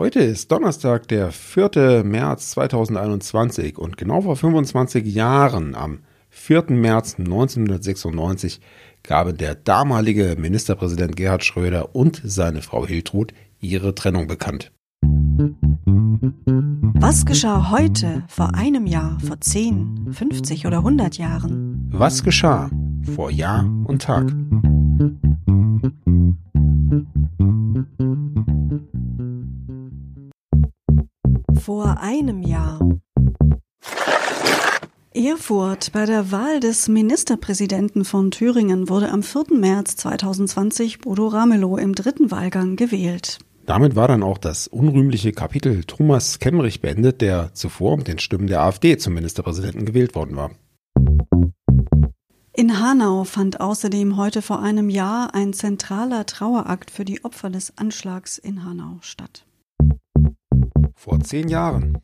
Heute ist Donnerstag, der 4. März 2021 und genau vor 25 Jahren, am 4. März 1996, gaben der damalige Ministerpräsident Gerhard Schröder und seine Frau Hiltrud ihre Trennung bekannt. Was geschah heute, vor einem Jahr, vor 10, 50 oder 100 Jahren? Was geschah vor Jahr und Tag? Vor einem Jahr. Erfurt. Bei der Wahl des Ministerpräsidenten von Thüringen wurde am 4. März 2020 Bodo Ramelow im dritten Wahlgang gewählt. Damit war dann auch das unrühmliche Kapitel Thomas Kemmerich beendet, der zuvor mit den Stimmen der AfD zum Ministerpräsidenten gewählt worden war. In Hanau fand außerdem heute vor einem Jahr ein zentraler Trauerakt für die Opfer des Anschlags in Hanau statt. Vor zehn Jahren.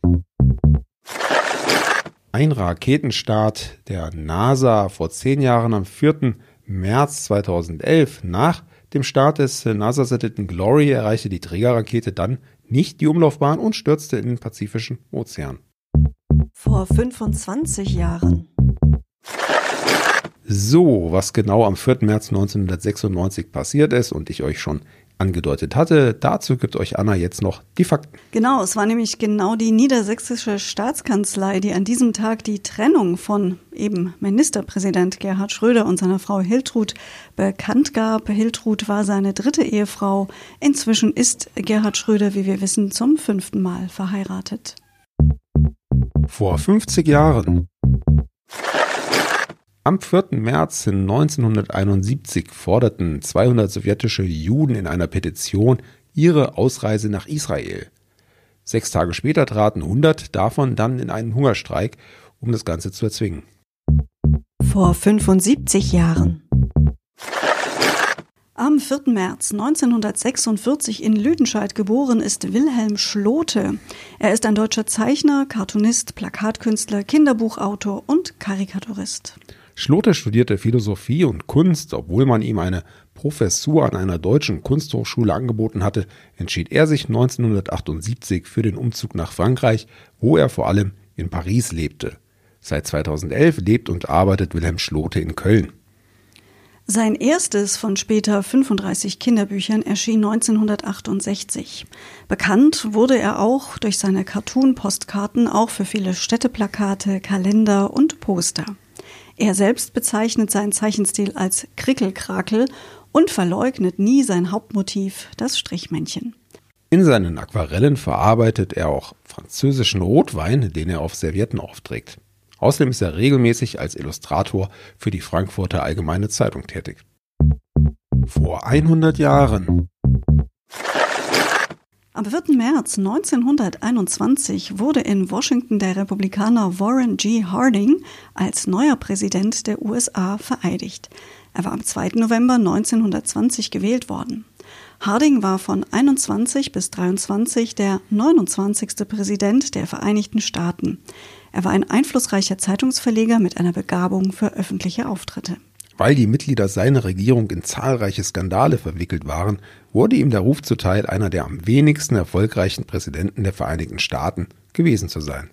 Ein Raketenstart der NASA vor zehn Jahren am 4. März 2011 nach dem Start des NASA-Satelliten Glory erreichte die Trägerrakete dann nicht die Umlaufbahn und stürzte in den Pazifischen Ozean. Vor 25 Jahren. So, was genau am 4. März 1996 passiert ist und ich euch schon angedeutet hatte. Dazu gibt euch Anna jetzt noch die Fakten. Genau, es war nämlich genau die niedersächsische Staatskanzlei, die an diesem Tag die Trennung von eben Ministerpräsident Gerhard Schröder und seiner Frau Hiltrud bekannt gab. Hiltrud war seine dritte Ehefrau. Inzwischen ist Gerhard Schröder, wie wir wissen, zum fünften Mal verheiratet. Vor 50 Jahren am 4. März 1971 forderten 200 sowjetische Juden in einer Petition ihre Ausreise nach Israel. Sechs Tage später traten 100 davon dann in einen Hungerstreik, um das Ganze zu erzwingen. Vor 75 Jahren. Am 4. März 1946 in Lüdenscheid geboren ist Wilhelm Schlote. Er ist ein deutscher Zeichner, Cartoonist, Plakatkünstler, Kinderbuchautor und Karikaturist. Schlote studierte Philosophie und Kunst, obwohl man ihm eine Professur an einer deutschen Kunsthochschule angeboten hatte, entschied er sich 1978 für den Umzug nach Frankreich, wo er vor allem in Paris lebte. Seit 2011 lebt und arbeitet Wilhelm Schlote in Köln. Sein erstes von später 35 Kinderbüchern erschien 1968. Bekannt wurde er auch durch seine Cartoon-Postkarten auch für viele Städteplakate, Kalender und Poster. Er selbst bezeichnet seinen Zeichenstil als Krickelkrakel und verleugnet nie sein Hauptmotiv, das Strichmännchen. In seinen Aquarellen verarbeitet er auch französischen Rotwein, den er auf Servietten aufträgt. Außerdem ist er regelmäßig als Illustrator für die Frankfurter Allgemeine Zeitung tätig. Vor 100 Jahren am 4. März 1921 wurde in Washington der Republikaner Warren G. Harding als neuer Präsident der USA vereidigt. Er war am 2. November 1920 gewählt worden. Harding war von 21 bis 23 der 29. Präsident der Vereinigten Staaten. Er war ein einflussreicher Zeitungsverleger mit einer Begabung für öffentliche Auftritte. Weil die Mitglieder seiner Regierung in zahlreiche Skandale verwickelt waren, wurde ihm der Ruf zuteil, einer der am wenigsten erfolgreichen Präsidenten der Vereinigten Staaten gewesen zu sein.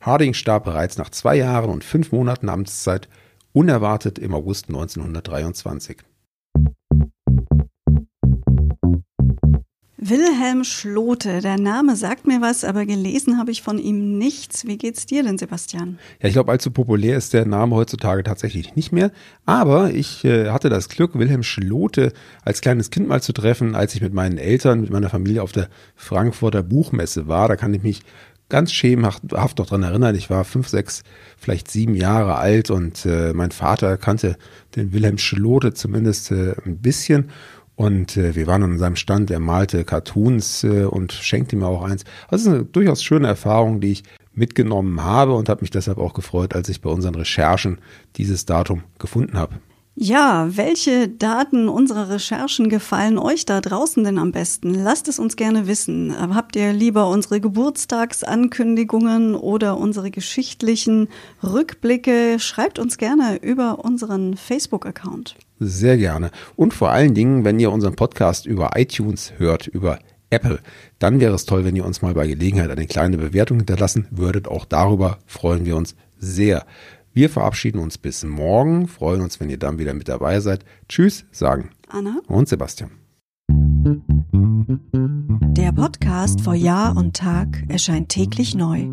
Harding starb bereits nach zwei Jahren und fünf Monaten Amtszeit unerwartet im August 1923. Wilhelm Schlote, der Name sagt mir was, aber gelesen habe ich von ihm nichts. Wie geht's dir denn, Sebastian? Ja, ich glaube, allzu populär ist der Name heutzutage tatsächlich nicht mehr. Aber ich äh, hatte das Glück, Wilhelm Schlote als kleines Kind mal zu treffen, als ich mit meinen Eltern, mit meiner Familie auf der Frankfurter Buchmesse war. Da kann ich mich ganz schemenhaft noch dran erinnern. Ich war fünf, sechs, vielleicht sieben Jahre alt und äh, mein Vater kannte den Wilhelm Schlote zumindest äh, ein bisschen. Und äh, wir waren an seinem Stand, er malte Cartoons äh, und schenkte mir auch eins. Das ist eine durchaus schöne Erfahrung, die ich mitgenommen habe und habe mich deshalb auch gefreut, als ich bei unseren Recherchen dieses Datum gefunden habe. Ja, welche Daten unserer Recherchen gefallen euch da draußen denn am besten? Lasst es uns gerne wissen. Habt ihr lieber unsere Geburtstagsankündigungen oder unsere geschichtlichen Rückblicke? Schreibt uns gerne über unseren Facebook-Account. Sehr gerne. Und vor allen Dingen, wenn ihr unseren Podcast über iTunes hört, über Apple. Dann wäre es toll, wenn ihr uns mal bei Gelegenheit eine kleine Bewertung hinterlassen würdet. Auch darüber freuen wir uns sehr. Wir verabschieden uns bis morgen, freuen uns, wenn ihr dann wieder mit dabei seid. Tschüss, sagen Anna und Sebastian. Der Podcast vor Jahr und Tag erscheint täglich neu.